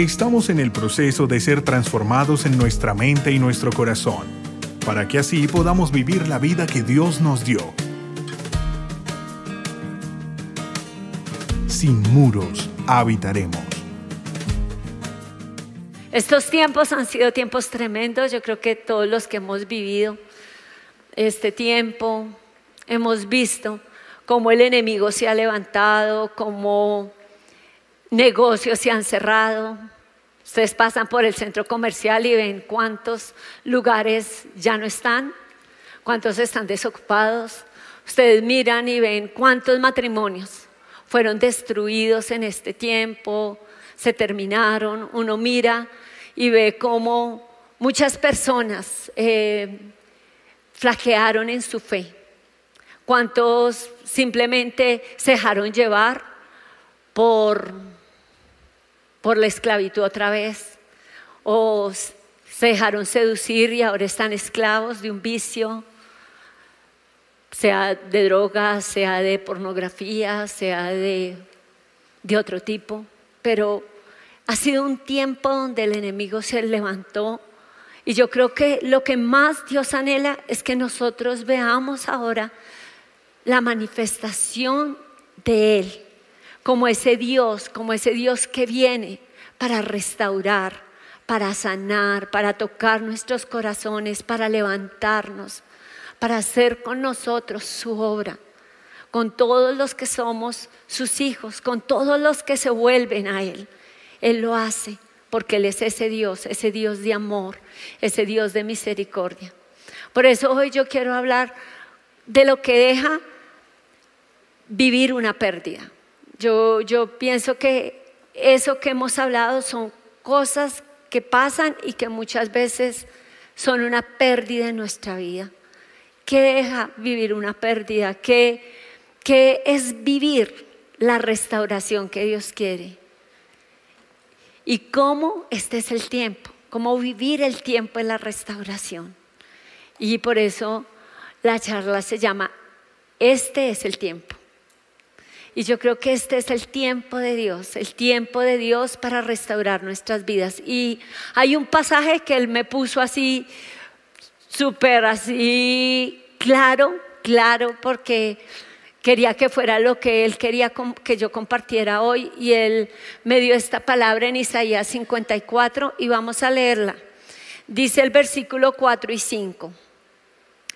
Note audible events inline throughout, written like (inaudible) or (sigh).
Estamos en el proceso de ser transformados en nuestra mente y nuestro corazón, para que así podamos vivir la vida que Dios nos dio. Sin muros habitaremos. Estos tiempos han sido tiempos tremendos. Yo creo que todos los que hemos vivido este tiempo hemos visto cómo el enemigo se ha levantado, cómo negocios se han cerrado. Ustedes pasan por el centro comercial y ven cuántos lugares ya no están, cuántos están desocupados. Ustedes miran y ven cuántos matrimonios fueron destruidos en este tiempo, se terminaron. Uno mira y ve cómo muchas personas eh, flaquearon en su fe. Cuántos simplemente se dejaron llevar por por la esclavitud otra vez, o se dejaron seducir y ahora están esclavos de un vicio, sea de drogas, sea de pornografía, sea de, de otro tipo, pero ha sido un tiempo donde el enemigo se levantó y yo creo que lo que más Dios anhela es que nosotros veamos ahora la manifestación de Él como ese Dios, como ese Dios que viene para restaurar, para sanar, para tocar nuestros corazones, para levantarnos, para hacer con nosotros su obra, con todos los que somos sus hijos, con todos los que se vuelven a Él. Él lo hace porque Él es ese Dios, ese Dios de amor, ese Dios de misericordia. Por eso hoy yo quiero hablar de lo que deja vivir una pérdida. Yo, pienso que eso que hemos hablado son cosas que pasan y que muchas veces son una pérdida en nuestra vida. ¿Qué deja vivir una pérdida? ¿Qué, ¿Qué, es vivir la restauración que Dios quiere? ¿Y cómo este es el tiempo? ¿Cómo vivir el tiempo en la restauración? Y por eso la charla se llama Este es el tiempo. Y yo creo que este es el tiempo de Dios, el tiempo de Dios para restaurar nuestras vidas. Y hay un pasaje que Él me puso así, súper así, claro, claro, porque quería que fuera lo que Él quería que yo compartiera hoy. Y Él me dio esta palabra en Isaías 54 y vamos a leerla. Dice el versículo 4 y 5,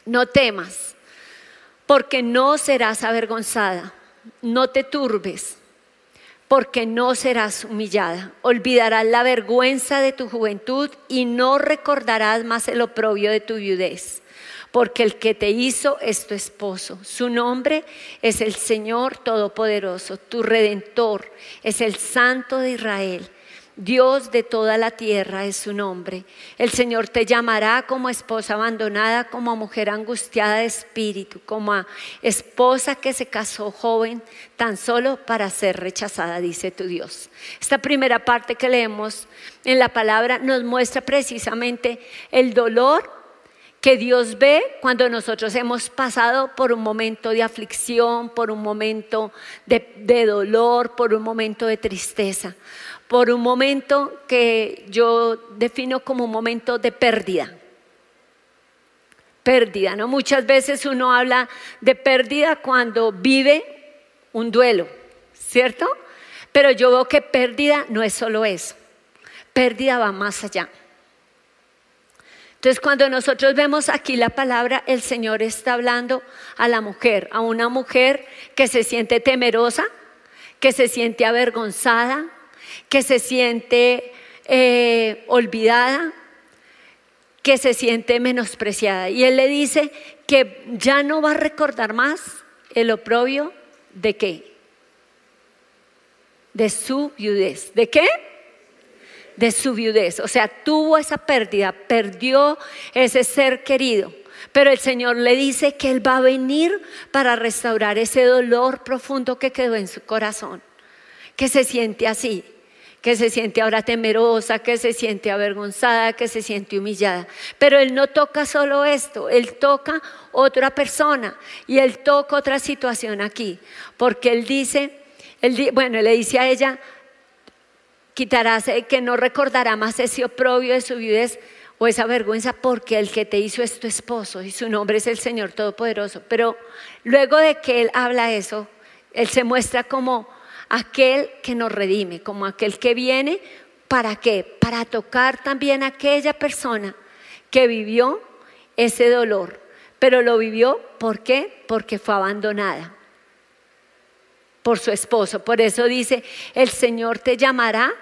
no temas, porque no serás avergonzada no te turbes, porque no serás humillada. Olvidarás la vergüenza de tu juventud y no recordarás más el oprobio de tu viudez, porque el que te hizo es tu esposo. Su nombre es el Señor Todopoderoso, tu Redentor, es el Santo de Israel. Dios de toda la tierra es su nombre. El Señor te llamará como esposa abandonada, como mujer angustiada de espíritu, como esposa que se casó joven tan solo para ser rechazada, dice tu Dios. Esta primera parte que leemos en la palabra nos muestra precisamente el dolor que Dios ve cuando nosotros hemos pasado por un momento de aflicción, por un momento de, de dolor, por un momento de tristeza por un momento que yo defino como un momento de pérdida. Pérdida, ¿no? Muchas veces uno habla de pérdida cuando vive un duelo, ¿cierto? Pero yo veo que pérdida no es solo eso. Pérdida va más allá. Entonces, cuando nosotros vemos aquí la palabra, el Señor está hablando a la mujer, a una mujer que se siente temerosa, que se siente avergonzada, que se siente eh, olvidada, que se siente menospreciada. Y él le dice que ya no va a recordar más el oprobio de qué? De su viudez. ¿De qué? De su viudez. O sea, tuvo esa pérdida, perdió ese ser querido. Pero el Señor le dice que Él va a venir para restaurar ese dolor profundo que quedó en su corazón, que se siente así que se siente ahora temerosa, que se siente avergonzada, que se siente humillada. Pero Él no toca solo esto, Él toca otra persona y Él toca otra situación aquí, porque Él dice, él, bueno, le dice a ella, quitarás, eh, que no recordará más ese oprobio de su viudez o esa vergüenza, porque el que te hizo es tu esposo y su nombre es el Señor Todopoderoso. Pero luego de que él habla eso, él se muestra como aquel que nos redime, como aquel que viene, ¿para qué? Para tocar también a aquella persona que vivió ese dolor, pero lo vivió, ¿por qué? Porque fue abandonada por su esposo. Por eso dice, el Señor te llamará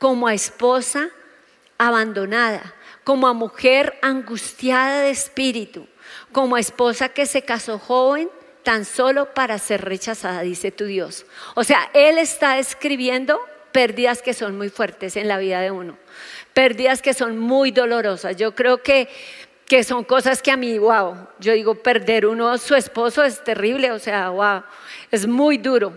como a esposa abandonada, como a mujer angustiada de espíritu, como a esposa que se casó joven tan solo para ser rechazada, dice tu Dios. O sea, Él está escribiendo pérdidas que son muy fuertes en la vida de uno, pérdidas que son muy dolorosas. Yo creo que, que son cosas que a mí, wow, yo digo, perder uno su esposo es terrible, o sea, wow, es muy duro.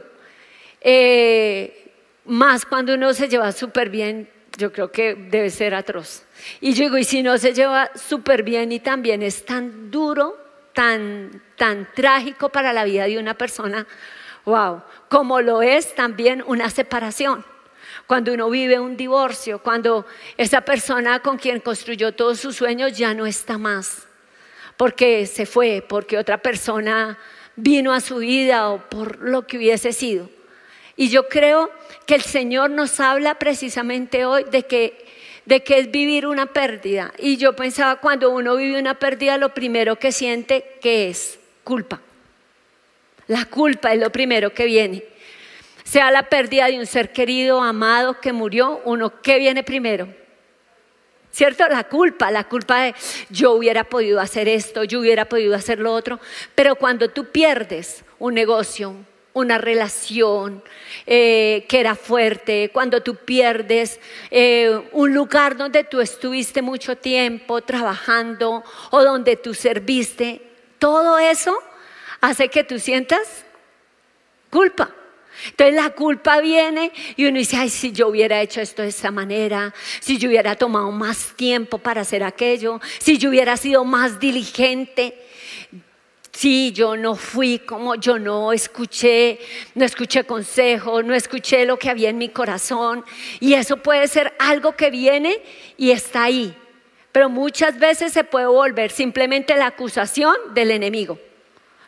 Eh, más cuando uno se lleva súper bien, yo creo que debe ser atroz. Y yo digo, y si no se lleva súper bien y también es tan duro, tan, tan trágico para la vida de una persona, wow, como lo es también una separación. Cuando uno vive un divorcio, cuando esa persona con quien construyó todos sus sueños ya no está más, porque se fue, porque otra persona vino a su vida o por lo que hubiese sido. Y yo creo que el Señor nos habla precisamente hoy de que, de que es vivir una pérdida. Y yo pensaba, cuando uno vive una pérdida, lo primero que siente que es culpa. La culpa es lo primero que viene. Sea la pérdida de un ser querido, amado, que murió, uno, ¿qué viene primero? ¿Cierto? La culpa, la culpa de yo hubiera podido hacer esto, yo hubiera podido hacer lo otro. Pero cuando tú pierdes un negocio, una relación eh, que era fuerte, cuando tú pierdes eh, un lugar donde tú estuviste mucho tiempo trabajando o donde tú serviste, todo eso hace que tú sientas culpa. Entonces la culpa viene y uno dice, ay, si yo hubiera hecho esto de esta manera, si yo hubiera tomado más tiempo para hacer aquello, si yo hubiera sido más diligente. Sí, yo no fui como yo no escuché, no escuché consejo, no escuché lo que había en mi corazón. Y eso puede ser algo que viene y está ahí. Pero muchas veces se puede volver simplemente la acusación del enemigo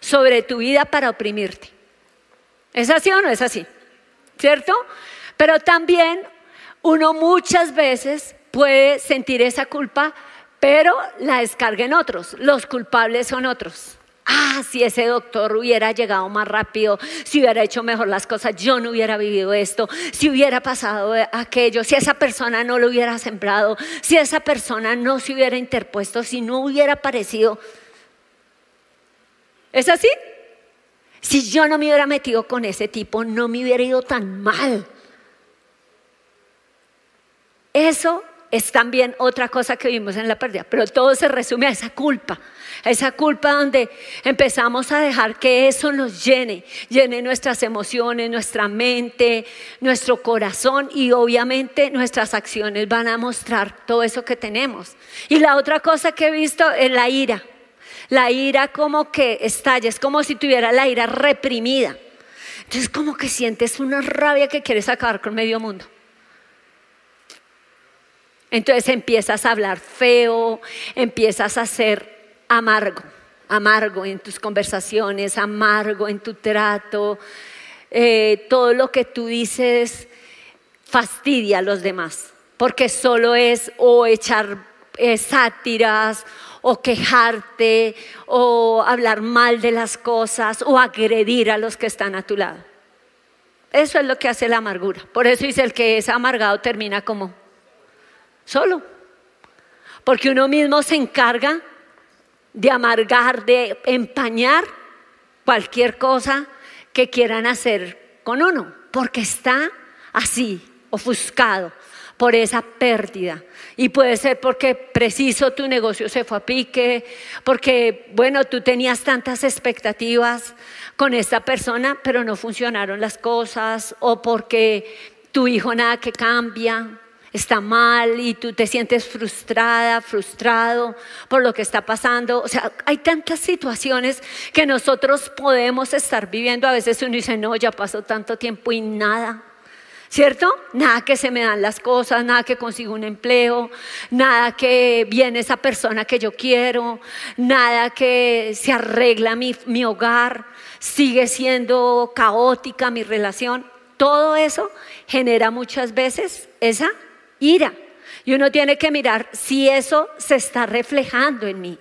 sobre tu vida para oprimirte. ¿Es así o no es así? ¿Cierto? Pero también uno muchas veces puede sentir esa culpa, pero la descarga en otros. Los culpables son otros. Ah, si ese doctor hubiera llegado más rápido, si hubiera hecho mejor las cosas, yo no hubiera vivido esto, si hubiera pasado aquello, si esa persona no lo hubiera sembrado, si esa persona no se hubiera interpuesto, si no hubiera aparecido. ¿Es así? Si yo no me hubiera metido con ese tipo, no me hubiera ido tan mal. Eso es también otra cosa que vimos en la pérdida, pero todo se resume a esa culpa, esa culpa donde empezamos a dejar que eso nos llene, llene nuestras emociones, nuestra mente, nuestro corazón y obviamente nuestras acciones van a mostrar todo eso que tenemos. Y la otra cosa que he visto es la ira. La ira como que estalla, es como si tuviera la ira reprimida. Entonces como que sientes una rabia que quieres acabar con medio mundo. Entonces empiezas a hablar feo, empiezas a ser amargo, amargo en tus conversaciones, amargo en tu trato. Eh, todo lo que tú dices fastidia a los demás, porque solo es o echar eh, sátiras o quejarte o hablar mal de las cosas o agredir a los que están a tu lado. Eso es lo que hace la amargura. Por eso dice el que es amargado termina como solo. Porque uno mismo se encarga de amargar, de empañar cualquier cosa que quieran hacer con uno, porque está así, ofuscado por esa pérdida. Y puede ser porque preciso tu negocio se fue a pique, porque, bueno, tú tenías tantas expectativas con esta persona, pero no funcionaron las cosas, o porque tu hijo nada que cambia, está mal y tú te sientes frustrada, frustrado por lo que está pasando. O sea, hay tantas situaciones que nosotros podemos estar viviendo. A veces uno dice, no, ya pasó tanto tiempo y nada, ¿Cierto? Nada que se me dan las cosas, nada que consigo un empleo, nada que viene esa persona que yo quiero, nada que se arregla mi, mi hogar, sigue siendo caótica mi relación. Todo eso genera muchas veces esa ira. Y uno tiene que mirar si eso se está reflejando en mí.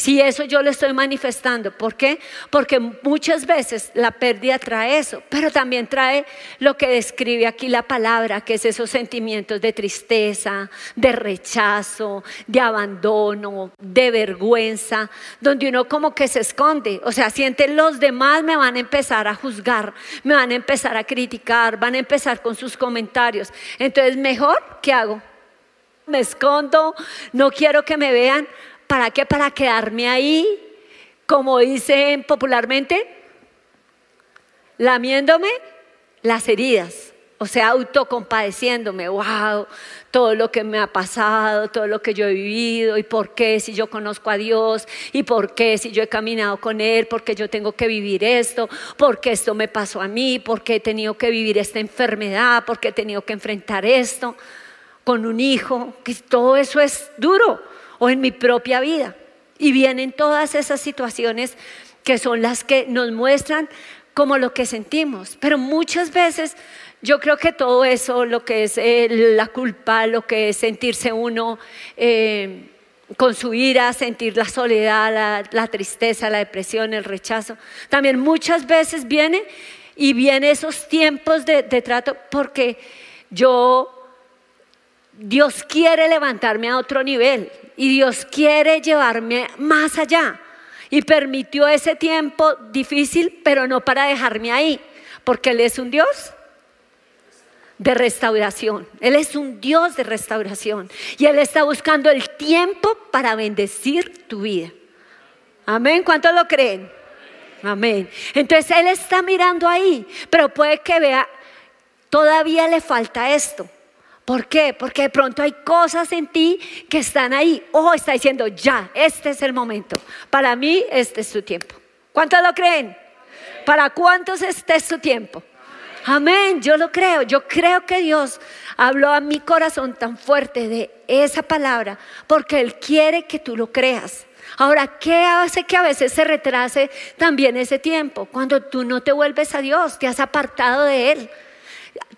Si eso yo lo estoy manifestando, ¿por qué? Porque muchas veces la pérdida trae eso, pero también trae lo que describe aquí la palabra, que es esos sentimientos de tristeza, de rechazo, de abandono, de vergüenza, donde uno como que se esconde, o sea, siente los demás me van a empezar a juzgar, me van a empezar a criticar, van a empezar con sus comentarios. Entonces, mejor, ¿qué hago? Me escondo, no quiero que me vean, ¿Para qué? Para quedarme ahí, como dicen popularmente, lamiéndome las heridas, o sea, autocompadeciéndome, wow, todo lo que me ha pasado, todo lo que yo he vivido, y por qué si yo conozco a Dios, y por qué si yo he caminado con Él, por qué yo tengo que vivir esto, por qué esto me pasó a mí, por qué he tenido que vivir esta enfermedad, por qué he tenido que enfrentar esto con un hijo, que todo eso es duro o en mi propia vida. Y vienen todas esas situaciones que son las que nos muestran como lo que sentimos. Pero muchas veces yo creo que todo eso, lo que es eh, la culpa, lo que es sentirse uno eh, con su ira, sentir la soledad, la, tristeza, la depresión, el rechazo, también muchas veces viene y viene esos tiempos de trato porque yo, Dios quiere levantarme a otro nivel. Y Dios quiere llevarme más allá. Y permitió ese tiempo difícil, pero no para dejarme ahí, porque Él es un Dios de restauración. Él es un Dios de restauración. Y Él está buscando el tiempo para bendecir tu vida. Amén. ¿Cuántos lo creen? Amén. Entonces Él está mirando ahí, pero puede que vea, todavía le falta esto. ¿Por qué? Porque de pronto hay cosas en ti que están ahí. Ojo, está diciendo, ya, este es el momento. Para mí, este es tu tiempo. ¿Cuántos lo creen? ¿Para cuántos este es tu tiempo? Amén, yo lo creo. Yo creo que Dios habló a mi corazón tan fuerte de esa palabra porque Él quiere que tú lo creas. Ahora, ¿qué hace que a veces se retrase también ese tiempo? Cuando tú no te vuelves a Dios, te has apartado de Él,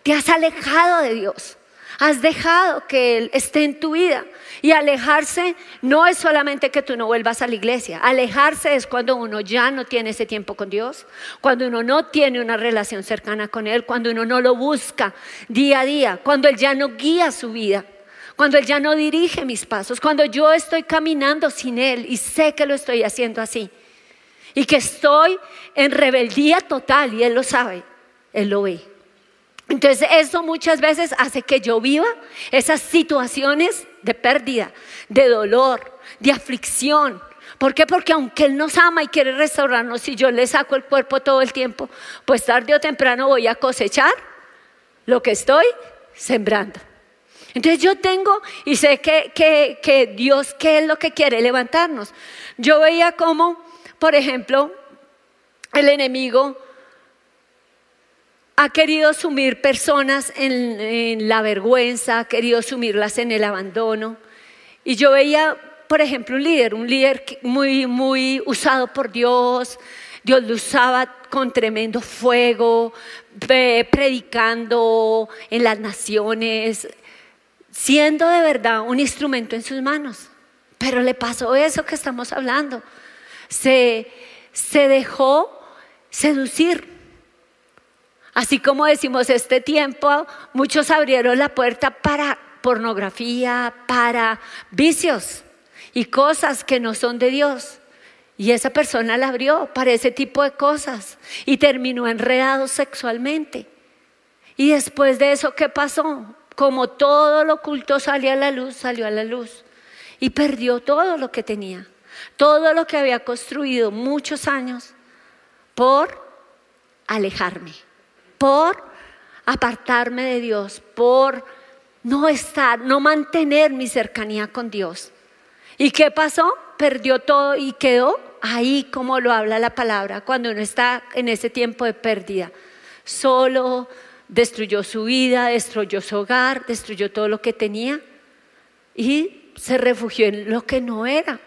te has alejado de Dios. Has dejado que Él esté en tu vida. Y alejarse no es solamente que tú no vuelvas a la iglesia. Alejarse es cuando uno ya no tiene ese tiempo con Dios, cuando uno no tiene una relación cercana con Él, cuando uno no lo busca día a día, cuando Él ya no guía su vida, cuando Él ya no dirige mis pasos, cuando yo estoy caminando sin Él y sé que lo estoy haciendo así. Y que estoy en rebeldía total y Él lo sabe, Él lo ve. Entonces eso muchas veces hace que yo viva esas situaciones de pérdida, de dolor, de aflicción. ¿Por qué? Porque aunque Él nos ama y quiere restaurarnos, si yo le saco el cuerpo todo el tiempo, pues tarde o temprano voy a cosechar lo que estoy sembrando. Entonces yo tengo y sé que, que, que Dios, ¿qué es lo que quiere? Levantarnos. Yo veía como, por ejemplo, el enemigo ha querido sumir personas en, la vergüenza, ha querido sumirlas en el abandono. Y yo veía, por ejemplo, un líder, un líder muy, muy usado por Dios. Dios lo usaba con tremendo fuego, predicando en las naciones, siendo de verdad un instrumento en sus manos. Pero le pasó eso que estamos hablando. Se, se dejó seducir Así como decimos este tiempo, muchos abrieron la puerta para pornografía, para vicios y cosas que no son de Dios. Y esa persona la abrió para ese tipo de cosas y terminó enredado sexualmente. Y después de eso, ¿qué pasó? Como todo lo oculto salió a la luz, salió a la luz. Y perdió todo lo que tenía, todo lo que había construido muchos años por alejarme por apartarme de Dios, por no estar, no mantener mi cercanía con Dios. ¿Y qué pasó? Perdió todo y quedó ahí como lo habla la palabra, cuando uno está en ese tiempo de pérdida, solo, destruyó su vida, destruyó su hogar, destruyó todo lo que tenía y se refugió en lo que no era,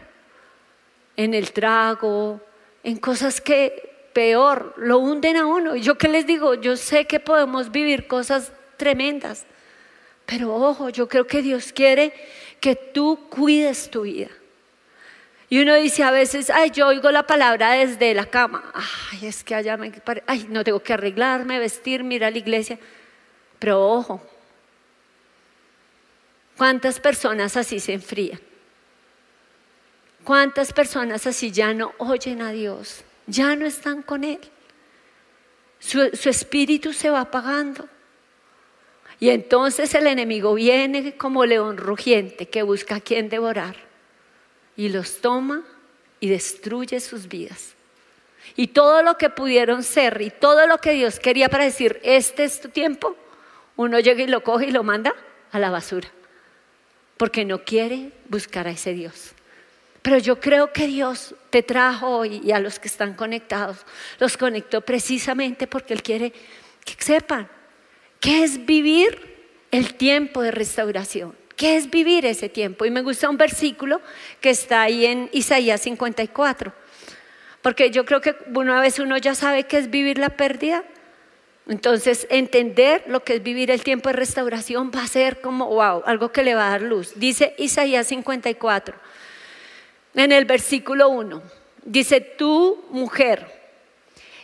en el trago, en cosas que peor lo hunden a uno. Y yo qué les digo, yo sé que podemos vivir cosas tremendas, pero ojo, yo creo que Dios quiere que tú cuides tu vida. Y uno dice a veces, ay, yo oigo la palabra desde la cama. Ay, es que allá me... Ay, no tengo que arreglarme, vestirme, ir a la iglesia. Pero ojo, ¿cuántas personas así se enfrían? ¿Cuántas personas así ya no oyen a Dios? Ya no están con Él. Su, espíritu se va apagando. Y entonces el enemigo viene como león rugiente que busca a quien devorar y los toma y destruye sus vidas. Y todo lo que pudieron ser y todo lo que Dios quería para decir, este es tu tiempo, uno llega y lo coge y lo manda a la basura, porque no quiere buscar a ese Dios. Pero yo creo que Dios te trajo hoy y a los que están conectados, los conectó precisamente porque Él quiere que sepan qué es vivir el tiempo de restauración. ¿Qué es vivir ese tiempo? Y me gusta un versículo que está ahí en Isaías 54, porque yo creo que una vez uno ya sabe qué es vivir la pérdida, entonces entender lo que es vivir el tiempo de restauración va a ser como, wow, algo que le va a dar luz. Dice Isaías 54, en el versículo 1, dice, tú mujer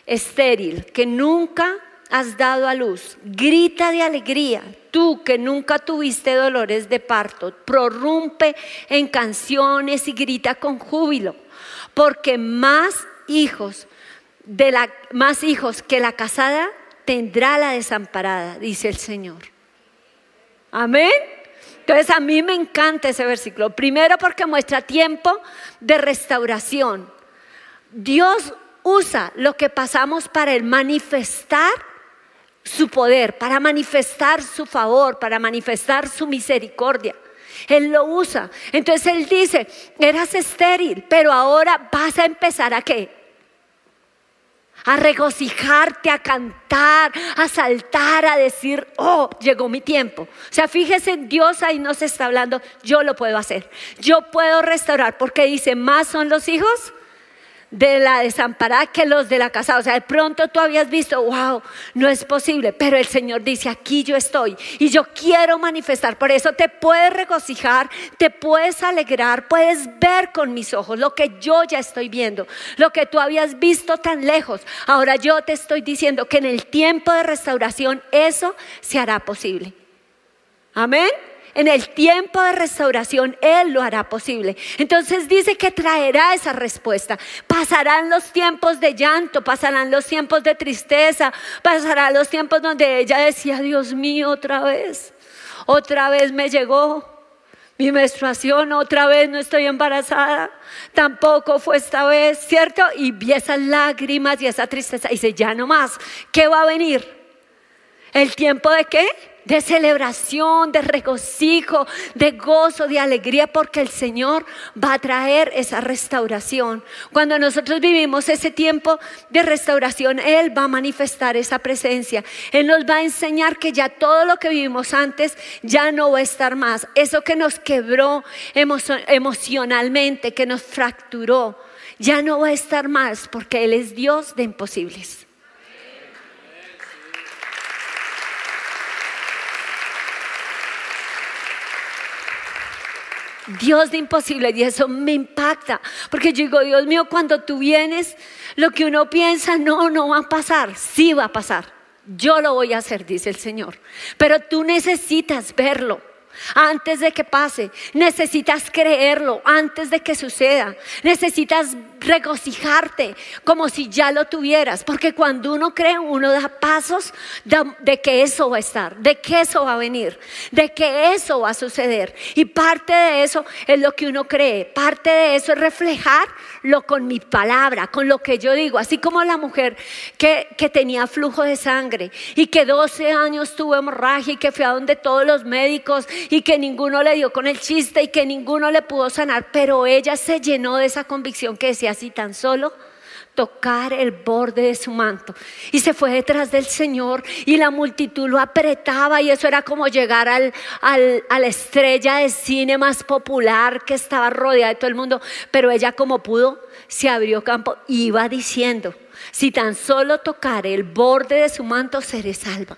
estéril, que nunca has dado a luz, grita de alegría, tú que nunca tuviste dolores de parto, prorrumpe en canciones y grita con júbilo, porque más hijos de la más hijos que la casada tendrá la desamparada, dice el Señor. Amén. Entonces a mí me encanta ese versículo. Primero porque muestra tiempo de restauración. Dios usa lo que pasamos para el manifestar su poder, para manifestar su favor, para manifestar su misericordia. Él lo usa. Entonces Él dice, eras estéril, pero ahora vas a empezar a qué? A regocijarte, a cantar, a saltar, a decir, oh, llegó mi tiempo. O sea, fíjese, Dios ahí nos está hablando, yo lo puedo hacer. Yo puedo restaurar, porque dice, más son los hijos de la desamparada que los de la casa. O sea, de pronto tú habías visto, wow, no es posible, pero el Señor dice, aquí yo estoy y yo quiero manifestar. Por eso te puedes regocijar, te puedes alegrar, puedes ver con mis ojos lo que yo ya estoy viendo, lo que tú habías visto tan lejos. Ahora yo te estoy diciendo que en el tiempo de restauración eso se hará posible. Amén. En el tiempo de restauración Él lo hará posible. Entonces dice que traerá esa respuesta. Pasarán los tiempos de llanto, pasarán los tiempos de tristeza, pasarán los tiempos donde ella decía, Dios mío, otra vez, otra vez me llegó mi menstruación, otra vez no estoy embarazada, tampoco fue esta vez, ¿cierto? Y vi esas lágrimas y esa tristeza. Y dice, ya no más, ¿qué va a venir? ¿El tiempo de qué? De celebración, de regocijo, de gozo, de alegría, porque el Señor va a traer esa restauración. Cuando nosotros vivimos ese tiempo de restauración, Él va a manifestar esa presencia. Él nos va a enseñar que ya todo lo que vivimos antes ya no va a estar más. Eso que nos quebró emocionalmente, que nos fracturó, ya no va a estar más, porque Él es Dios de imposibles. Dios de imposible y eso me impacta, porque yo digo, Dios mío, cuando tú vienes, lo que uno piensa, no, no va a pasar, sí va a pasar. Yo lo voy a hacer, dice el Señor, pero tú necesitas verlo antes de que pase. Necesitas creerlo antes de que suceda. Necesitas regocijarte como si ya lo tuvieras. Porque cuando uno cree, uno da pasos de, que eso va a estar, de que eso va a venir, de que eso va a suceder. Y parte de eso es lo que uno cree. Parte de eso es reflejarlo con mi palabra, con lo que yo digo. Así como la mujer que, que tenía flujo de sangre y que 12 años tuvo hemorragia y que fue a donde todos los médicos y que ninguno le dio con el chiste y que ninguno le pudo sanar, pero ella se llenó de esa convicción que decía así tan solo tocar el borde de su manto. Y se fue detrás del Señor y la multitud lo apretaba y eso era como llegar al, a la estrella de cine más popular que estaba rodeada de todo el mundo. Pero ella como pudo, se abrió campo y iba diciendo, si tan solo tocar el borde de su manto, seré salva.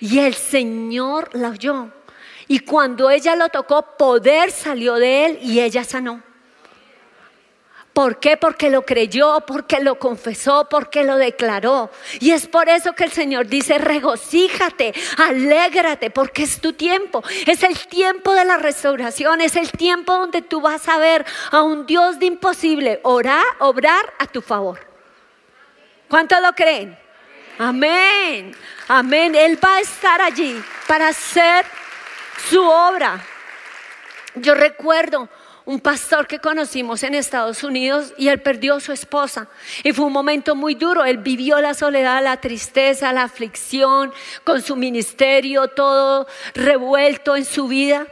Y el Señor la oyó. Y cuando ella lo tocó, poder salió de él y ella sanó. ¿Por qué? Porque lo creyó, porque lo confesó, porque lo declaró. Y es por eso que el Señor dice, regocíjate, alégrate, porque es tu tiempo. Es el tiempo de la restauración, es el tiempo donde tú vas a ver a un Dios de imposible orar, obrar a tu favor. ¿Cuántos lo creen? Amén, amén. Él va a estar allí para hacer su obra. Yo recuerdo un pastor que conocimos en Estados Unidos y él perdió a su esposa. Y fue un momento muy duro. Él vivió la soledad, la tristeza, la aflicción, con su ministerio, todo revuelto en su vida.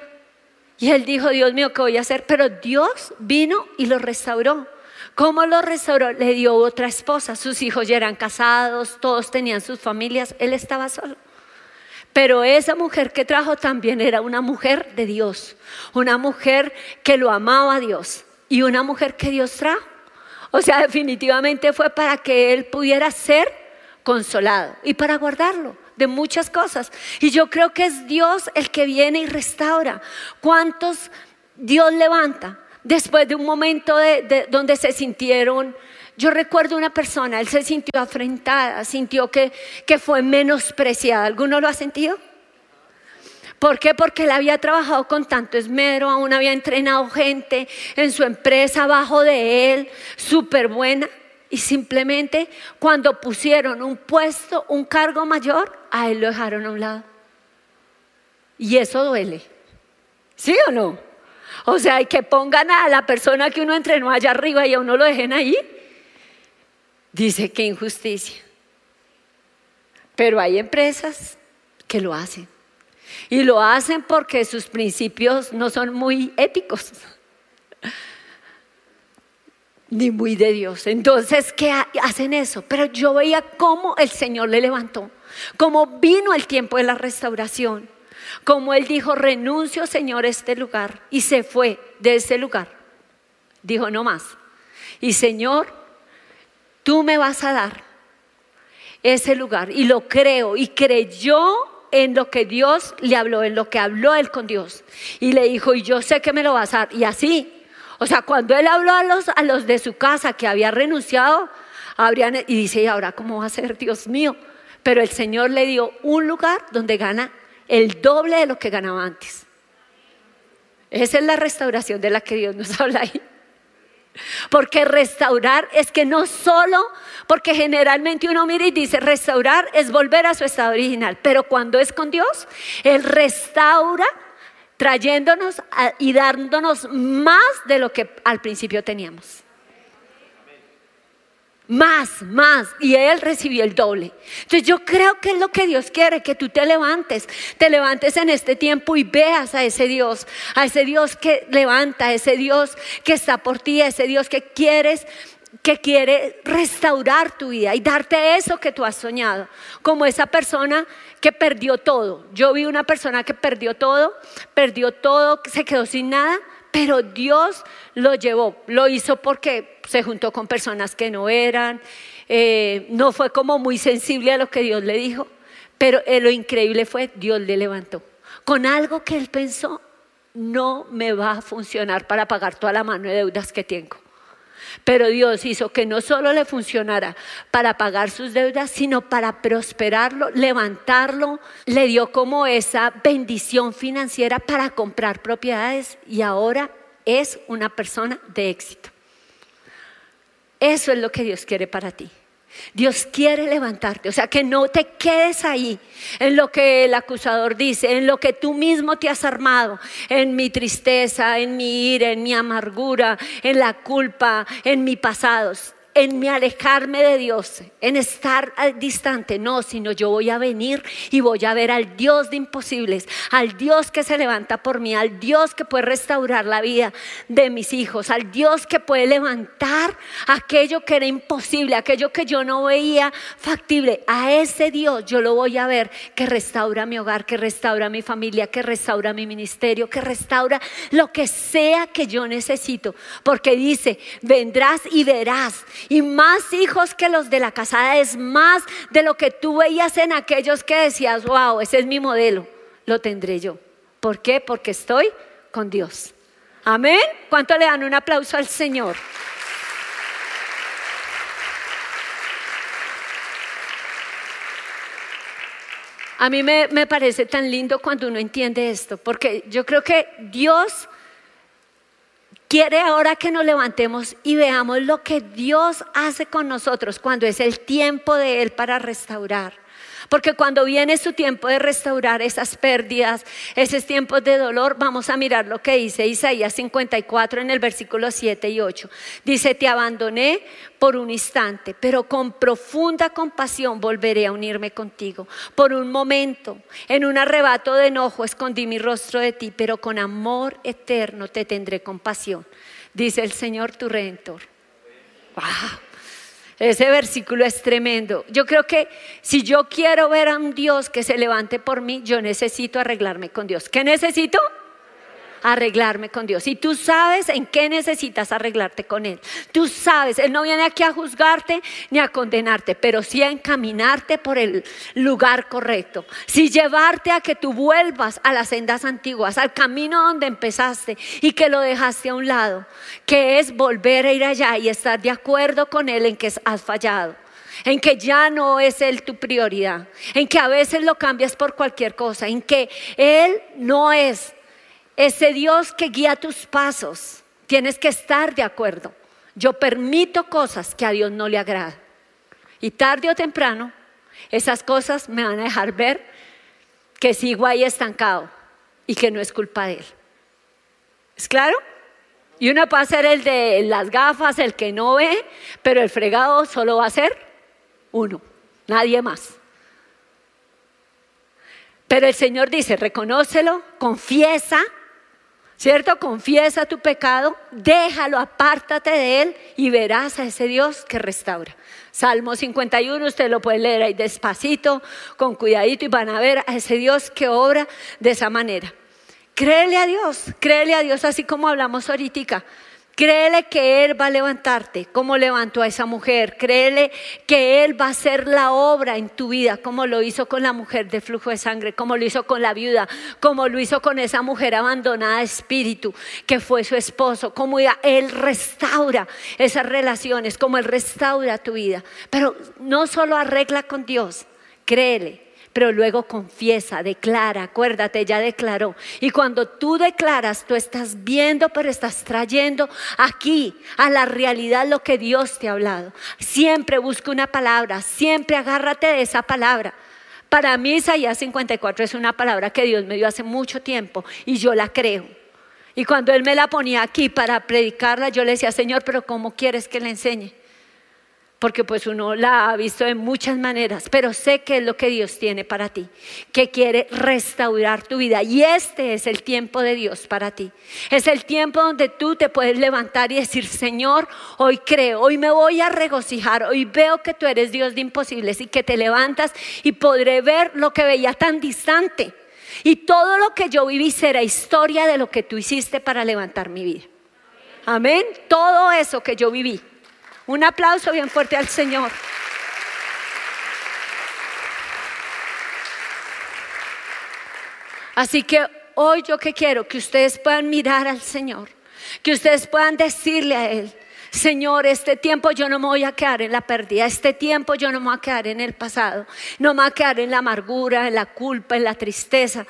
Y él dijo, Dios mío, ¿qué voy a hacer? Pero Dios vino y lo restauró. ¿Cómo lo restauró? Le dio otra esposa. Sus hijos ya eran casados, todos tenían sus familias. Él estaba solo. Pero esa mujer que trajo también era una mujer de Dios, una mujer que lo amaba a Dios y una mujer que Dios trajo. O sea, definitivamente fue para que él pudiera ser consolado y para guardarlo de muchas cosas. Y yo creo que es Dios el que viene y restaura. ¿Cuántos Dios levanta después de un momento de, donde se sintieron yo recuerdo una persona, él se sintió afrentada, sintió que, que fue menospreciada. ¿Alguno lo ha sentido? ¿Por qué? Porque él había trabajado con tanto esmero, aún había entrenado gente en su empresa abajo de él, súper buena. Y simplemente cuando pusieron un puesto, un cargo mayor, a él lo dejaron a un lado. Y eso duele. ¿Sí o no? (laughs) O sea, que pongan a la persona que uno entrenó allá arriba y a uno lo dejen ahí. Dice que injusticia. Pero hay empresas que lo hacen. Y lo hacen porque sus principios no son muy éticos. (laughs) Ni muy de Dios. Entonces, ¿qué hacen eso? Pero yo veía cómo el Señor le levantó. Cómo vino el tiempo de la restauración. Como Él dijo, renuncio, Señor, este lugar. Y se fue de ese lugar. Dijo, no más. Y Señor, tú me vas a dar ese lugar. Y lo creo. Y creyó en lo que Dios le habló, en lo que habló él con Dios. Y le dijo, y yo sé que me lo vas a dar. Y así. O sea, cuando él habló a los, a los de su casa que había renunciado, habrían, y dice, ¿y ahora cómo va a ser, Dios mío? Pero el Señor le dio un lugar donde gana el doble de lo que ganaba antes. Esa es la restauración de la que Dios nos (laughs) habla ahí. Porque restaurar es que no solo, porque generalmente uno mira y dice, restaurar es volver a su estado original, pero cuando es con Dios, Él restaura trayéndonos y dándonos más de lo que al principio teníamos. Más, más. Y él recibió el doble. Entonces yo creo que es lo que Dios quiere, que tú te levantes, te levantes en este tiempo y veas a ese Dios, a ese Dios que levanta, a ese Dios que está por ti, a ese Dios que quieres que quiere restaurar tu vida y darte eso que tú has soñado, como esa persona que perdió todo. Yo vi una persona que perdió todo, perdió todo, se quedó sin nada, pero Dios lo llevó, lo hizo porque se juntó con personas que no eran, eh, no fue como muy sensible a lo que Dios le dijo, pero eh, lo increíble fue Dios le levantó con algo que él pensó, no me va a funcionar para pagar toda la mano de deudas que tengo. Pero Dios hizo que no solo le funcionara para pagar sus deudas, sino para prosperarlo, levantarlo. Le dio como esa bendición financiera para comprar propiedades y ahora es una persona de éxito. Eso es lo que Dios quiere para ti. Dios quiere levantarte, o sea, que no te quedes ahí en lo que el acusador dice, en lo que tú mismo te has armado, en mi tristeza, en mi ira, en mi amargura, en la culpa, en mi pasado. En mi alejarme de Dios, en estar distante, no, sino yo voy a venir y voy a ver al Dios de imposibles, al Dios que se levanta por mí, al Dios que puede restaurar la vida de mis hijos, al Dios que puede levantar aquello que era imposible, aquello que yo no veía factible. A ese Dios yo lo voy a ver que restaura mi hogar, que restaura mi familia, que restaura mi ministerio, que restaura lo que sea que yo necesito, porque dice, vendrás y verás y más hijos que los de la casada es más de lo que tú veías en aquellos que decías, wow, ese es mi modelo, lo tendré yo. ¿Por qué? Porque estoy con Dios. Amén. ¿Cuánto le dan un aplauso al Señor? A mí me, me, parece tan lindo cuando uno entiende esto, porque yo creo que Dios quiere ahora que nos levantemos y veamos lo que Dios hace con nosotros cuando es el tiempo de Él para restaurar. Porque cuando viene su tiempo de restaurar esas pérdidas, esos tiempos de dolor, vamos a mirar lo que dice Isaías 54 en el versículo 7 y 8. Dice, te abandoné por un instante, pero con profunda compasión volveré a unirme contigo. Por un momento, en un arrebato de enojo, escondí mi rostro de ti, pero con amor eterno te tendré compasión, dice el Señor tu Redentor. ¡Wow! Ese versículo es tremendo. Yo creo que si yo quiero ver a un Dios que se levante por mí, yo necesito arreglarme con Dios. ¿Qué necesito? Arreglarme con Dios. Y tú sabes en qué necesitas arreglarte con Él. Tú sabes, Él no viene aquí a juzgarte ni a condenarte, pero sí a encaminarte por el lugar correcto. Sí llevarte a que tú vuelvas a las sendas antiguas, al camino donde empezaste y que lo dejaste a un lado, que es volver a ir allá y estar de acuerdo con Él en que has fallado en que ya no es Él tu prioridad, en que a veces lo cambias por cualquier cosa, en que Él no es ese Dios que guía tus pasos, tienes que estar de acuerdo. Yo permito cosas que a Dios no le agradan. Y tarde o temprano, esas cosas me van a dejar ver que sigo ahí estancado y que no es culpa de Él. ¿Es claro? Y uno puede ser el de las gafas, el que no ve, pero el fregado solo va a ser uno, nadie más. Pero el Señor dice, reconócelo, confiesa ¿Cierto? Confiesa tu pecado, déjalo, apártate de él y verás a ese Dios que restaura. Salmo 51, usted lo puede leer ahí despacito, con cuidadito y van a ver a ese Dios que obra de esa manera. Créele a Dios, créele a Dios así como hablamos ahorita. Créele que Él va a levantarte, como levantó a esa mujer. Créele que Él va a hacer la obra en tu vida, como lo hizo con la mujer de flujo de sangre, como lo hizo con la viuda, como lo hizo con esa mujer abandonada de espíritu, que fue su esposo. Como Él restaura esas relaciones, como Él restaura tu vida. Pero no solo arregla con Dios, créele pero luego confiesa, declara, acuérdate, ya declaró. Y cuando tú declaras, tú estás viendo, pero estás trayendo aquí a la realidad lo que Dios te ha hablado. Siempre busca una palabra, siempre agárrate de esa palabra. Para mí Isaías 54 es una palabra que Dios me dio hace mucho tiempo y yo la creo. Y cuando Él me la ponía aquí para predicarla, yo le decía, Señor, pero ¿cómo quieres que le enseñe? Porque pues uno la ha visto de muchas maneras, pero sé que es lo que Dios tiene para ti, que quiere restaurar tu vida. Y este es el tiempo de Dios para ti. Es el tiempo donde tú te puedes levantar y decir, Señor, hoy creo, hoy me voy a regocijar, hoy veo que tú eres Dios de imposibles y que te levantas y podré ver lo que veía tan distante. Y todo lo que yo viví será historia de lo que tú hiciste para levantar mi vida. Amén. Todo eso que yo viví un aplauso bien fuerte al Señor. Así que hoy yo que quiero que ustedes puedan mirar al Señor, que ustedes puedan decirle a Él, Señor, este tiempo yo no me voy a quedar en la pérdida, este tiempo yo no me voy a quedar en el pasado, no me voy a quedar en la amargura, en la culpa, en la tristeza,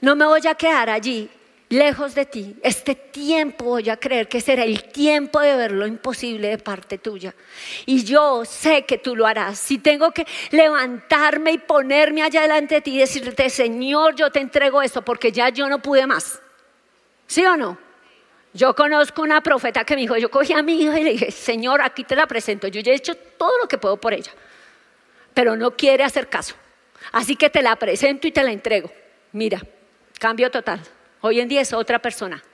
no me voy a quedar allí lejos de ti, este tiempo voy a creer que será el tiempo de ver lo imposible de parte tuya. Y yo sé que tú lo harás. Si tengo que levantarme y ponerme allá delante de ti y decirte, Señor, yo te entrego esto porque ya yo no pude más. ¿Sí o no? Yo conozco una profeta que me dijo, yo cogí a mi hija y le dije, Señor, aquí te la presento. Yo ya he hecho todo lo que puedo por ella, pero no quiere hacer caso. Así que te la presento y te la entrego. Mira, cambio total. Hoy en día es otra persona.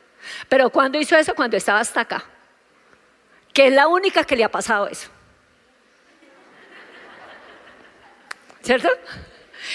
Pero cuando hizo eso? Cuando estaba hasta acá. Que es la única que le ha pasado eso. ¿Cierto?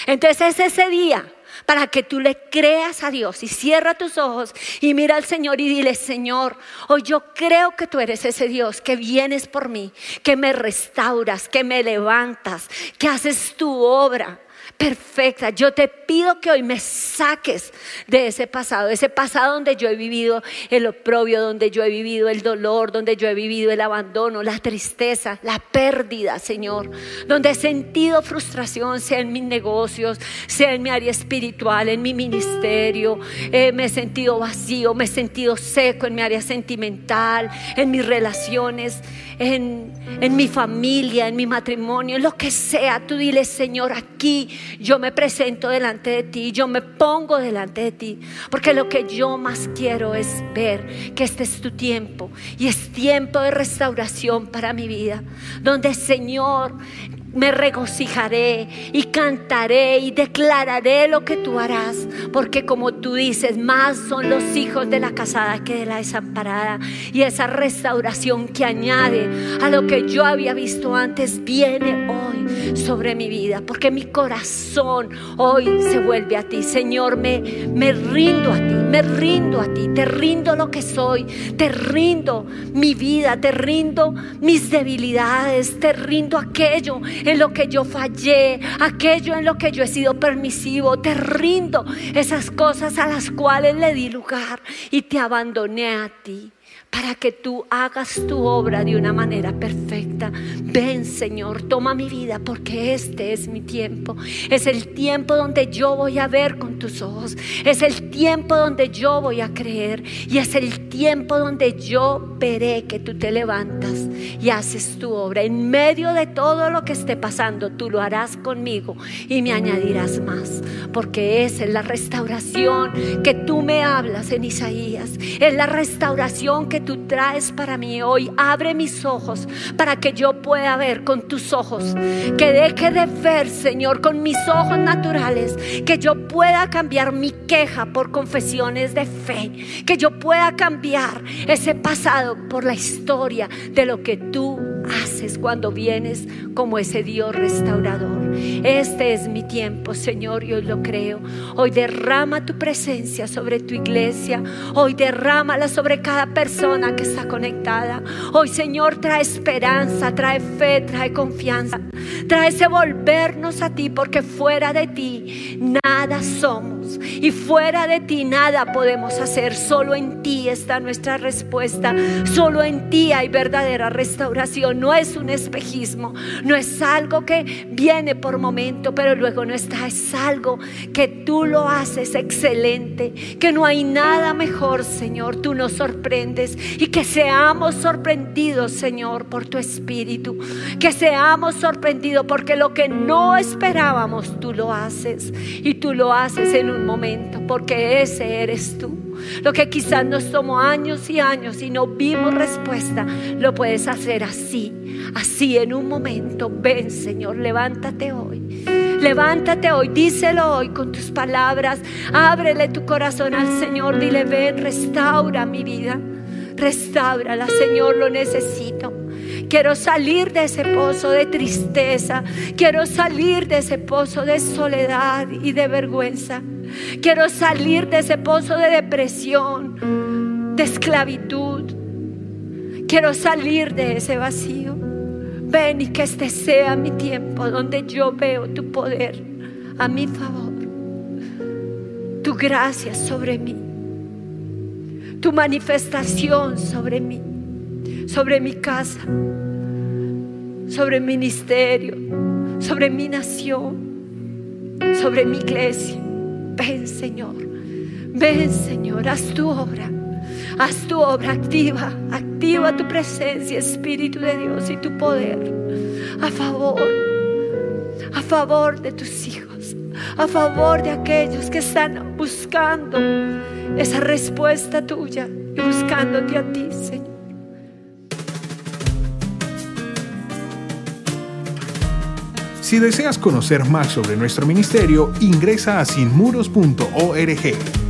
Entonces es ese día para que tú le creas a Dios y cierra tus ojos y mira al Señor y dile, Señor, hoy yo creo que tú eres ese Dios que vienes por mí, que me restauras, que me levantas, que haces tu obra perfecta. Yo te pido que hoy me saques de ese pasado, ese pasado donde yo he vivido el oprobio, donde yo he vivido el dolor, donde yo he vivido el abandono, la tristeza, la pérdida, Señor, donde he sentido frustración, sea en mis negocios, sea en mi área espiritual, en mi ministerio, eh, me he sentido vacío, me he sentido seco en mi área sentimental, en mis relaciones en, mi familia, en mi matrimonio, en lo que sea, tú dile, Señor, aquí yo me presento delante de ti, yo me pongo delante de ti, porque lo que yo más quiero es ver que este es tu tiempo y es tiempo de restauración para mi vida, donde Señor, me regocijaré y cantaré y declararé lo que tú harás, porque como tú dices, más son los hijos de la casada que de la desamparada. Y esa restauración que añade a lo que yo había visto antes viene hoy sobre mi vida, porque mi corazón hoy se vuelve a ti. Señor, me, me rindo a ti, me rindo a ti, te rindo lo que soy, te rindo mi vida, te rindo mis debilidades, te rindo aquello en lo que yo fallé, aquello en lo que yo he sido permisivo. Te rindo esas cosas a las cuales le di lugar y te abandoné a ti para que tú hagas tu obra de una manera perfecta. Ven, Señor, toma mi vida porque este es mi tiempo. Es el tiempo donde yo voy a ver con tus ojos. Es el tiempo donde yo voy a creer. Y es el tiempo donde yo veré que tú te levantas y haces tu obra. En medio de todo lo que esté pasando, tú lo harás conmigo y me añadirás más. Porque esa es la restauración que tú me hablas en Isaías. Es la restauración que tú traes para mí hoy. Abre mis ojos para que yo pueda ver con tus ojos. Que deje de ver, Señor, con mis ojos naturales. Que yo pueda cambiar mi queja por confesiones de fe. Que yo pueda cambiar ese pasado por la historia de lo que tú haces cuando vienes como ese Dios restaurador. Este es mi tiempo, Señor, y hoy lo creo. Hoy derrama tu presencia sobre tu iglesia. Hoy derrámala sobre cada persona que está conectada. Hoy, Señor, trae esperanza, trae fe, trae confianza. Trae ese volvernos a ti, porque fuera de ti nada somos. Y fuera de ti nada podemos hacer. Solo en ti está nuestra respuesta. Solo en ti hay verdadera restauración no es un espejismo, no es algo que viene por momento, pero luego no está, es algo que tú lo haces excelente, que no hay nada mejor, Señor, tú nos sorprendes y que seamos sorprendidos, Señor, por tu espíritu, que seamos sorprendidos porque lo que no esperábamos, tú lo haces y tú lo haces en un momento, porque ese eres tú. Lo que quizás nos tomó años y años y no vimos respuesta, lo puedes hacer así, así en un momento. Ven, Señor, levántate hoy. Levántate hoy, díselo hoy con tus palabras. Ábrele tu corazón al Señor. Dile, ven, restaura mi vida. Restáurala, Señor, lo necesito. Quiero salir de ese pozo de tristeza. Quiero salir de ese pozo de soledad y de vergüenza. Quiero salir de ese pozo de depresión, de esclavitud. Quiero salir de ese vacío. Ven y que este sea mi tiempo donde yo veo tu poder a mi favor. Tu gracia sobre mí. Tu manifestación sobre mí. Sobre mi casa. Sobre mi ministerio. Sobre mi nación. Sobre mi iglesia. Ven Señor, ven Señor, haz tu obra. Haz tu obra activa, activa tu presencia, Espíritu de Dios y tu poder a favor, a favor de tus hijos, a favor de aquellos que están buscando esa respuesta tuya y buscándote a ti, Señor. Si deseas conocer más sobre nuestro ministerio, ingresa a sinmuros.org.